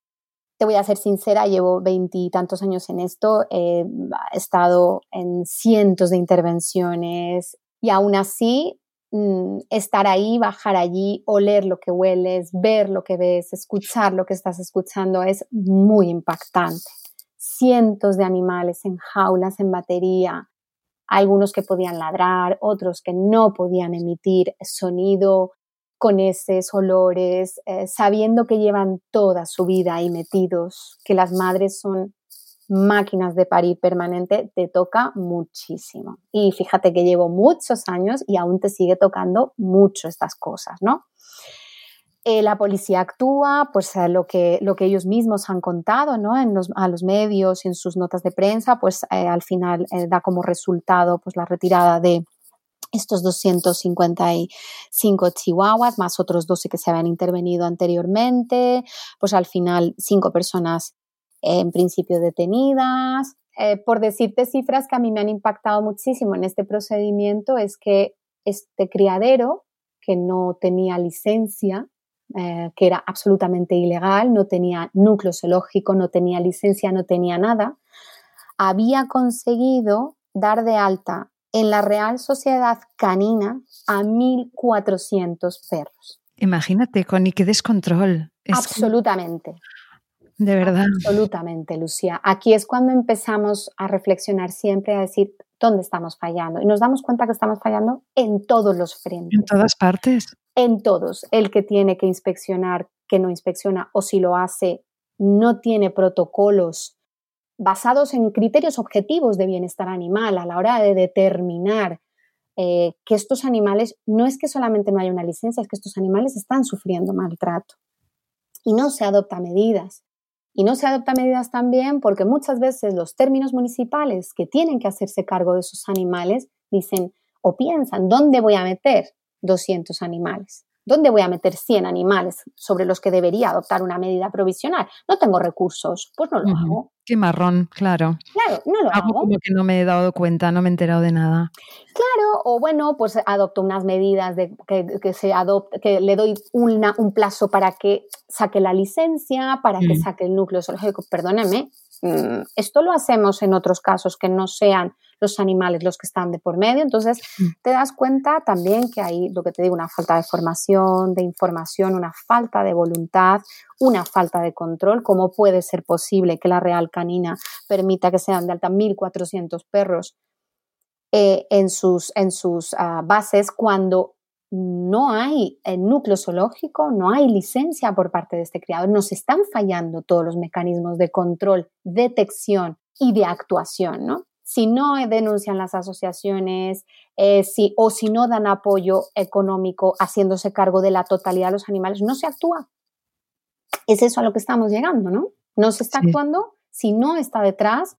[SPEAKER 2] Te voy a ser sincera, llevo veintitantos años en esto, he estado en cientos de intervenciones y aún así mm, estar ahí, bajar allí, oler lo que hueles, ver lo que ves, escuchar lo que estás escuchando es muy impactante. Cientos de animales en jaulas, en batería, algunos que podían ladrar, otros que no podían emitir sonido, con esos olores, eh, sabiendo que llevan toda su vida ahí metidos, que las madres son máquinas de parir permanente, te toca muchísimo. Y fíjate que llevo muchos años y aún te sigue tocando mucho estas cosas, ¿no? Eh, la policía actúa, pues lo que, lo que ellos mismos han contado ¿no? en los, a los medios y en sus notas de prensa, pues eh, al final eh, da como resultado pues, la retirada de estos 255 chihuahuas, más otros 12 que se habían intervenido anteriormente, pues al final cinco personas en principio detenidas. por decirte cifras que a mí me han impactado muchísimo en este procedimiento, es que este criadero, que no tenía licencia, eh, que era absolutamente ilegal, no tenía núcleo zoológico, no tenía licencia, no tenía nada, había conseguido dar de alta en la Real Sociedad Canina a 1.400 perros.
[SPEAKER 1] Imagínate, Connie, qué descontrol.
[SPEAKER 2] Absolutamente.
[SPEAKER 1] de verdad.
[SPEAKER 2] Absolutamente, Lucía. Aquí es cuando empezamos a reflexionar siempre, a decir dónde estamos fallando. Y nos damos cuenta que estamos fallando en todos los frentes.
[SPEAKER 1] En todas partes.
[SPEAKER 2] En todos. El que tiene que inspeccionar, que no inspecciona, o si lo hace, no tiene protocolos basados en criterios objetivos de bienestar animal a la hora de determinar eh, que estos animales, no es que solamente no haya una licencia, es que estos animales están sufriendo maltrato y no se adoptan medidas. Y no se adoptan medidas también porque muchas veces los términos municipales que tienen que hacerse cargo de esos animales dicen o piensan, ¿dónde voy a meter 200 animales? ¿Dónde voy a meter 100 animales sobre los que debería adoptar una medida provisional? No tengo recursos, pues no lo hago.
[SPEAKER 1] Qué marrón, claro.
[SPEAKER 2] Claro, no lo hago.
[SPEAKER 1] Como que no me he dado cuenta, no me he enterado de nada.
[SPEAKER 2] Claro, o bueno, pues adopto unas medidas de que, se adopte, que le doy una, un plazo para que saque la licencia, para que mm. saque el núcleo zoológico. Perdóneme, mm, esto lo hacemos en otros casos que no sean los animales los que están de por medio. Entonces, mm. te das cuenta también que hay, lo que te digo, una falta de formación, de información, una falta de voluntad, una falta de control. ¿Cómo puede ser posible que la Real Canina permita que sean de alta 1.400 perros eh, en sus, en sus ah, bases cuando no hay el núcleo zoológico, no hay licencia por parte de este criador, nos están fallando todos los mecanismos de control, detección y de actuación, ¿no? Si no denuncian las asociaciones eh, si, o si no dan apoyo económico haciéndose cargo de la totalidad de los animales, no se actúa. Es eso a lo que estamos llegando, ¿no? No se está actuando si no está detrás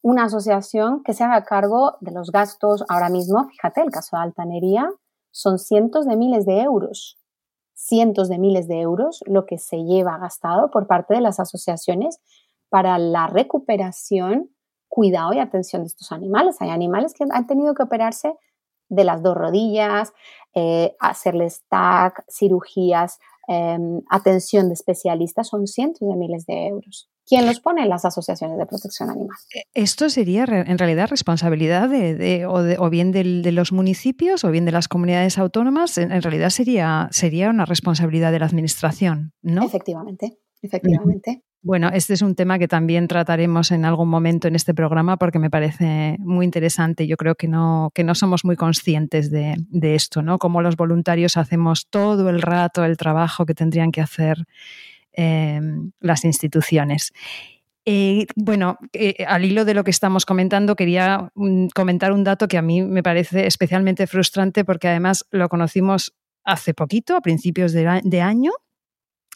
[SPEAKER 2] una asociación que se haga cargo de los gastos. Ahora mismo, fíjate, el caso de Altanería son cientos de miles de euros, cientos de miles de euros lo que se lleva gastado por parte de las asociaciones para la recuperación cuidado y atención de estos animales. Hay animales que han tenido que operarse de las dos rodillas, eh, hacerles TAC, cirugías, em, atención de especialistas, son cientos de miles de euros. ¿Quién los pone? Las asociaciones de protección animal.
[SPEAKER 1] Eh, esto sería en realidad responsabilidad de, o, bien de los municipios o bien de las comunidades autónomas. En, realidad sería, sería una responsabilidad de la administración, ¿no?
[SPEAKER 2] Efectivamente, efectivamente.
[SPEAKER 1] Bueno, este es un tema que también trataremos en algún momento en este programa porque me parece muy interesante. Yo creo que no, que no somos muy conscientes de, esto, ¿no? Cómo los voluntarios hacemos todo el rato el trabajo que tendrían que hacer em, las instituciones. Eh, bueno, eh, al hilo de lo que estamos comentando, quería mm, comentar un dato que a mí me parece especialmente frustrante porque además lo conocimos hace poquito, a principios de año,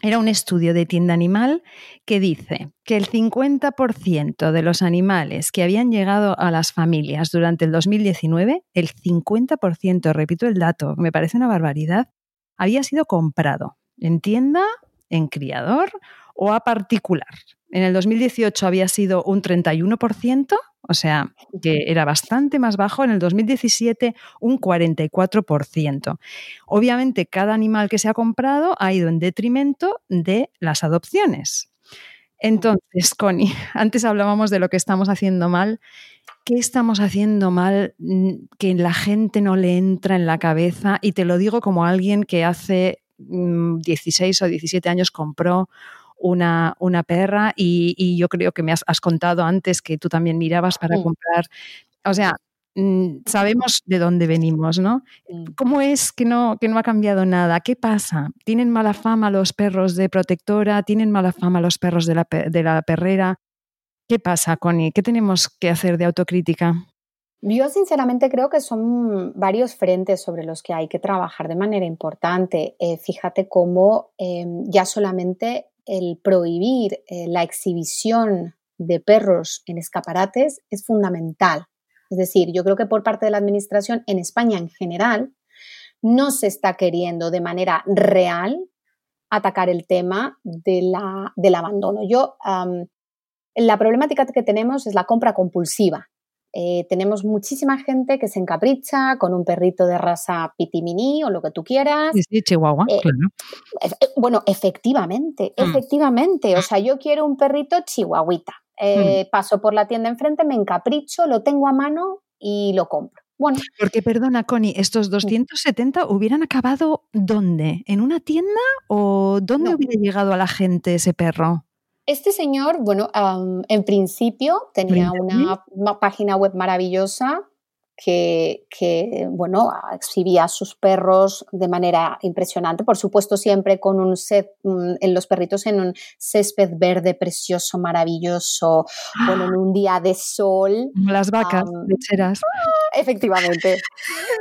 [SPEAKER 1] era un estudio de tienda animal que dice que el 50% de los animales que habían llegado a las familias durante el 2019, el 50%, repito el dato, me parece una barbaridad, había sido comprado en tienda, en criador o a particular. En el 2018 había sido un 31%, o sea, que era bastante más bajo. En el 2017, un 44%. Obviamente, cada animal que se ha comprado ha ido en detrimento de las adopciones. Entonces, Connie, antes hablábamos de lo que estamos haciendo mal. ¿Qué estamos haciendo mal mm, que la gente no le entra en la cabeza? Y te lo digo como alguien que hace 16 mm, o 17 años compró una, una perra y, yo creo que me has, contado antes que tú también mirabas para comprar. O sea, mm, sabemos de dónde venimos, ¿no? ¿Cómo es que no, que no ha cambiado nada? ¿Qué pasa? ¿Tienen mala fama los perros de protectora? ¿Tienen mala fama los perros de la, de la perrera? ¿Qué pasa, Connie? ¿Qué tenemos que hacer de autocrítica?
[SPEAKER 2] Yo sinceramente creo que son varios frentes sobre los que hay que trabajar de manera importante. Eh, fíjate cómo em, ya solamente el prohibir eh, la exhibición de perros en escaparates es fundamental. Es decir, yo creo que por parte de la Administración en España en general no se está queriendo de manera real atacar el tema de la, del abandono. Yo, la problemática que tenemos es la compra compulsiva. Eh, tenemos muchísima gente que se encapricha con un perrito de raza pitimini o lo que tú quieras.
[SPEAKER 1] Sí, chihuahua, eh, claro.
[SPEAKER 2] Eh, bueno, efectivamente, mm. efectivamente. O sea, yo quiero un perrito chihuahuita. Mm. Paso por la tienda enfrente, me encapricho, lo tengo a mano y lo compro. Bueno.
[SPEAKER 1] Porque, perdona, Connie, ¿estos 270 hubieran acabado dónde? ¿En una tienda o dónde hubiera llegado a la gente ese perro?
[SPEAKER 2] Este señor, bueno, en principio tenía una, página web maravillosa que, que, bueno, exhibía a sus perros de manera impresionante. Por supuesto, siempre con un set, en los perritos en un césped verde precioso, maravilloso, bueno, en un día de sol.
[SPEAKER 1] las vacas lecheras.
[SPEAKER 2] Efectivamente.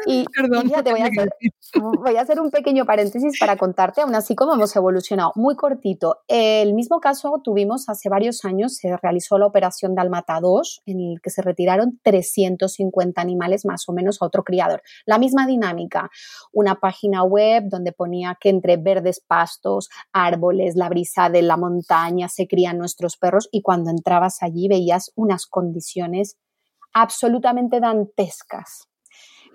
[SPEAKER 2] Y, Perdón, voy, a hacer, voy a hacer un pequeño paréntesis para contarte aún así cómo hemos evolucionado. Muy cortito. El mismo caso tuvimos hace varios años, se realizó la operación Dalmata 2, en el que se retiraron 350 animales más o menos a otro criador. La misma dinámica, una página web donde ponía que entre verdes pastos, árboles, la brisa de la montaña se crían nuestros perros y cuando entrabas allí veías unas condiciones absolutamente dantescas.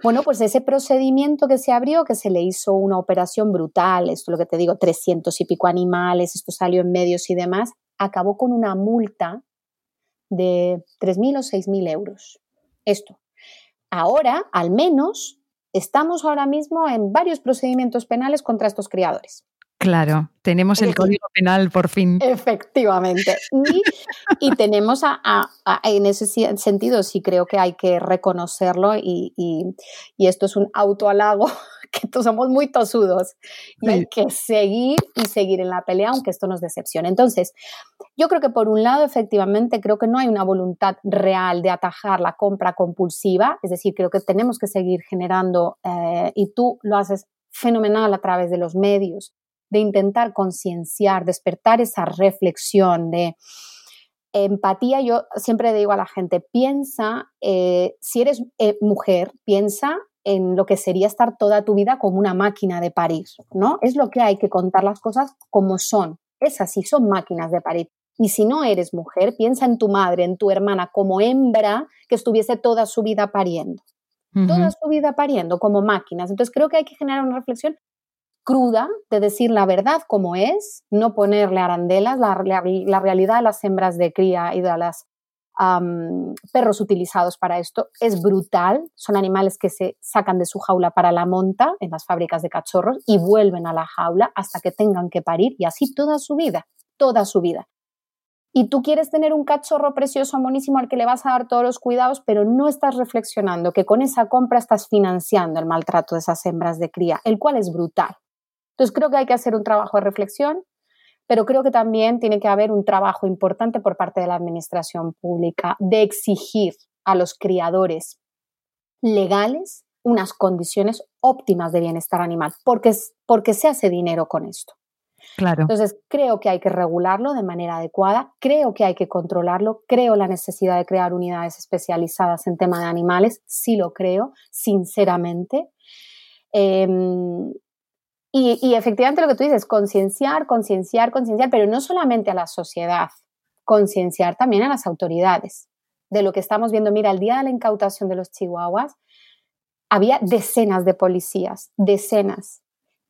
[SPEAKER 2] Bueno, pues ese procedimiento que se abrió, que se le hizo una operación brutal, esto lo que te digo, 300 y pico animales, esto salió en medios y demás, acabó con una multa de 3.000 o 6.000 euros. Esto. Ahora, al menos, estamos ahora mismo en varios procedimientos penales contra estos criadores.
[SPEAKER 1] Claro, tenemos el Código Penal por fin.
[SPEAKER 2] Efectivamente. Y, tenemos en ese sentido, sí creo que hay que reconocerlo y, y esto es un autoalago que somos muy tosudos y hay que seguir y seguir en la pelea, aunque esto nos decepcione. Entonces, yo creo que por un lado, efectivamente, creo que no hay una voluntad real de atajar la compra compulsiva, es decir, creo que tenemos que seguir generando, eh, y tú lo haces fenomenal a través de los medios, de intentar concienciar, despertar esa reflexión de empatía. Yo siempre digo a la gente, piensa, eh, si eres eh, mujer, piensa en lo que sería estar toda tu vida como una máquina de parir, ¿no? Es lo que hay que contar las cosas como son. Es así, son máquinas de parir. Y si no eres mujer, piensa en tu madre, en tu hermana, como hembra que estuviese toda su vida pariendo. Toda su vida pariendo como máquinas. Entonces creo que hay que generar una reflexión cruda de decir la verdad como es, no ponerle arandelas, la, la, realidad de las hembras de cría y de los perros utilizados para esto es brutal. Son animales que se sacan de su jaula para la monta en las fábricas de cachorros y vuelven a la jaula hasta que tengan que parir y así toda su vida, toda su vida. Y tú quieres tener un cachorro precioso, monísimo, al que le vas a dar todos los cuidados, pero no estás reflexionando que con esa compra estás financiando el maltrato de esas hembras de cría, el cual es brutal. Entonces creo que hay que hacer un trabajo de reflexión, pero creo que también tiene que haber un trabajo importante por parte de la administración pública de exigir a los criadores legales unas condiciones óptimas de bienestar animal, porque, porque se hace dinero con esto.
[SPEAKER 1] Claro.
[SPEAKER 2] Entonces, creo que hay que regularlo de manera adecuada, creo que hay que controlarlo, creo la necesidad de crear unidades especializadas en tema de animales, sí lo creo, sinceramente. Em, y, efectivamente lo que tú dices, concienciar, concienciar, concienciar, pero no solamente a la sociedad, concienciar también a las autoridades de lo que estamos viendo. Mira, el día de la incautación de los chihuahuas había decenas de policías, decenas.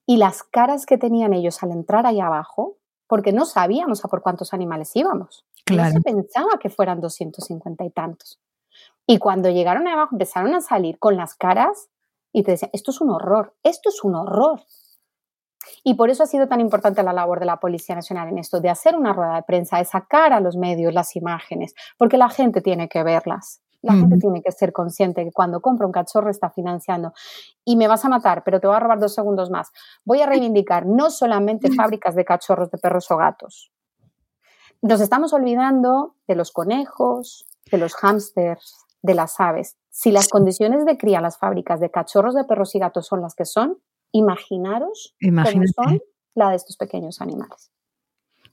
[SPEAKER 2] Y las caras que tenían ellos al entrar ahí abajo, porque no sabíamos a por cuántos animales íbamos. No se pensaba que fueran 250 y tantos. Y cuando llegaron ahí abajo empezaron a salir con las caras y te decían, esto es un horror, esto es un horror. Y por eso ha sido tan importante la labor de la Policía Nacional en esto, de hacer una rueda de prensa, de sacar a los medios las imágenes, porque la gente tiene que verlas. La gente tiene que ser consciente que cuando compra un cachorro está financiando. Y me vas a matar, pero te voy a robar dos segundos más. Voy a reivindicar no solamente fábricas de cachorros de perros o gatos. Nos estamos olvidando de los conejos, de los hámsters, de las aves. Si las condiciones de cría las fábricas de cachorros de perros y gatos son las que son, imaginaros cómo son la de estos pequeños animales.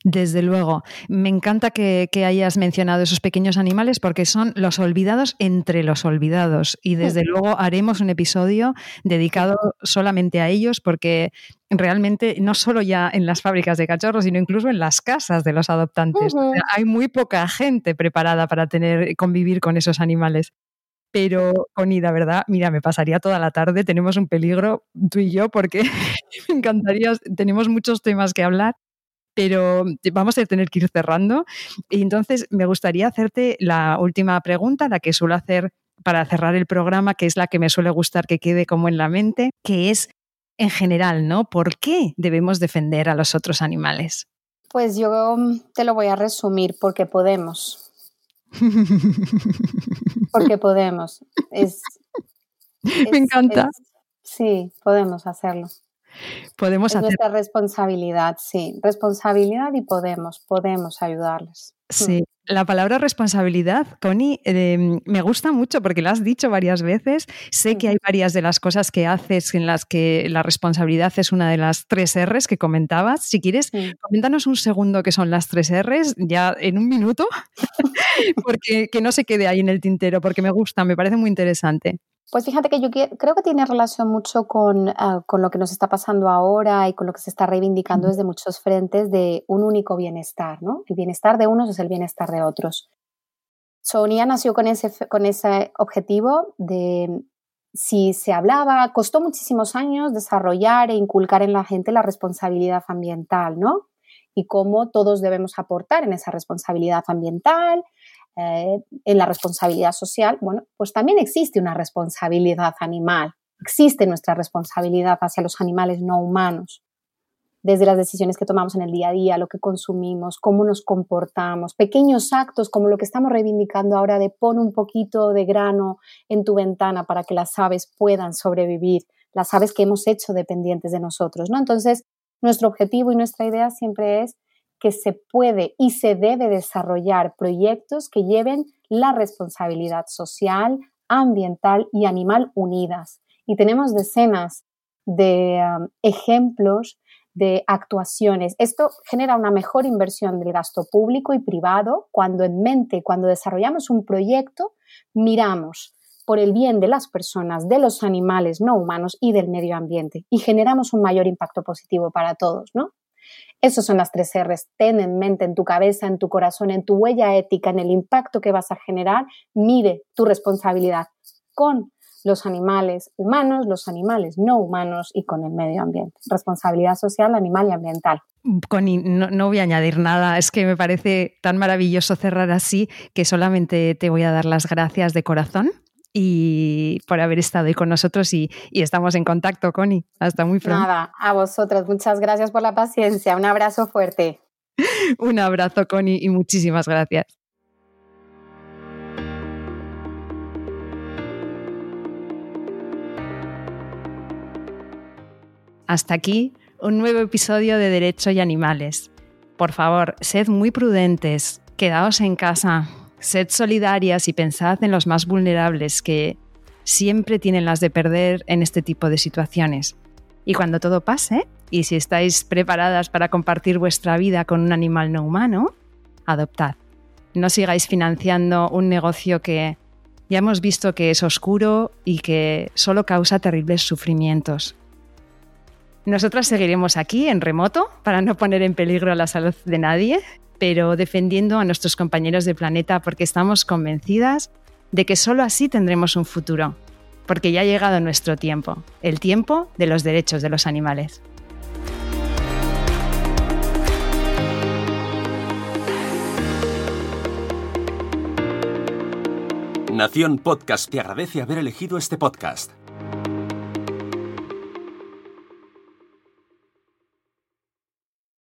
[SPEAKER 1] Desde luego. Me encanta que, hayas mencionado esos pequeños animales porque son los olvidados entre los olvidados. Y desde luego haremos un episodio dedicado solamente a ellos porque realmente no solo ya en las fábricas de cachorros, sino incluso en las casas de los adoptantes. hay muy poca gente preparada para tener convivir con esos animales. Pero, Conida, ¿verdad? Mira, me pasaría toda la tarde, tenemos un peligro, tú y yo, porque me encantaría, tenemos muchos temas que hablar, pero vamos a tener que ir cerrando. Y entonces me gustaría hacerte la última pregunta, la que suelo hacer para cerrar el programa, que es la que me suele gustar que quede como en la mente, que es en general, ¿no? ¿Por qué debemos defender a los otros animales?
[SPEAKER 2] Pues yo te lo voy a resumir porque podemos. Porque podemos.
[SPEAKER 1] Me encanta.
[SPEAKER 2] sí, podemos hacerlo.
[SPEAKER 1] Podemos
[SPEAKER 2] es nuestra responsabilidad, sí. Responsabilidad y podemos, podemos ayudarles.
[SPEAKER 1] Sí, la palabra responsabilidad, Connie, em, me gusta mucho porque la has dicho varias veces. Sé que hay varias de las cosas que haces en las que la responsabilidad es una de las tres R's que comentabas. Si quieres, coméntanos un segundo qué son las tres R's, ya en un minuto, porque que no se quede ahí en el tintero, porque me gusta, me parece muy interesante.
[SPEAKER 2] Pues fíjate que yo creo que tiene relación mucho ah, con, lo que nos está pasando ahora y con lo que se está reivindicando desde muchos frentes de un único bienestar, ¿no? El bienestar de unos es el bienestar de otros. Sonia nació con ese, con ese objetivo de, si se hablaba, costó muchísimos años desarrollar e inculcar en la gente la responsabilidad ambiental, ¿no? Y cómo todos debemos aportar en esa responsabilidad ambiental, eh, en la responsabilidad social, bueno, pues también existe una responsabilidad animal, existe nuestra responsabilidad hacia los animales no humanos, desde las decisiones que tomamos en el día a día, lo que consumimos, cómo nos comportamos, pequeños actos como lo que estamos reivindicando ahora de pon un poquito de grano en tu ventana para que las aves puedan sobrevivir, las aves que hemos hecho dependientes de nosotros, ¿no? Entonces, nuestro objetivo y nuestra idea siempre es que se puede y se debe desarrollar proyectos que lleven la responsabilidad social, ambiental y animal unidas. Y tenemos decenas de um, ejemplos de actuaciones. Esto genera una mejor inversión del gasto público y privado cuando en mente, cuando desarrollamos un proyecto, miramos por el bien de las personas, de los animales no humanos y del medio ambiente y generamos un mayor impacto positivo para todos, ¿no? Esas son las tres R's. Ten en mente, en tu cabeza, en tu corazón, en tu huella ética, en el impacto que vas a generar. Mide tu responsabilidad con los animales humanos, los animales no humanos y con el medio ambiente. Responsabilidad social, animal y ambiental.
[SPEAKER 1] Connie, no, no, voy a añadir nada, es que me parece tan maravilloso cerrar así que solamente te voy a dar las gracias de corazón y por haber estado ahí con nosotros y, estamos en contacto, Connie. Hasta muy pronto.
[SPEAKER 2] Nada, a vosotras. Muchas gracias por la paciencia. Un abrazo fuerte.
[SPEAKER 1] Un abrazo, Connie, y muchísimas gracias. Hasta aquí un nuevo episodio de Derecho y Animales. Por favor, sed muy prudentes, quedaos en casa, Sed solidarias y pensad en los más vulnerables que siempre tienen las de perder en este tipo de situaciones. Y cuando todo pase, y si estáis preparadas para compartir vuestra vida con un animal no humano, adoptad. No sigáis financiando un negocio que ya hemos visto que es oscuro y que solo causa terribles sufrimientos. Nosotras seguiremos aquí en remoto para no poner en peligro la salud de nadie pero defendiendo a nuestros compañeros de planeta porque estamos convencidas de que solo así tendremos un futuro, porque ya ha llegado nuestro tiempo, el tiempo de los derechos de los animales.
[SPEAKER 3] Nación Podcast te agradece haber elegido este podcast.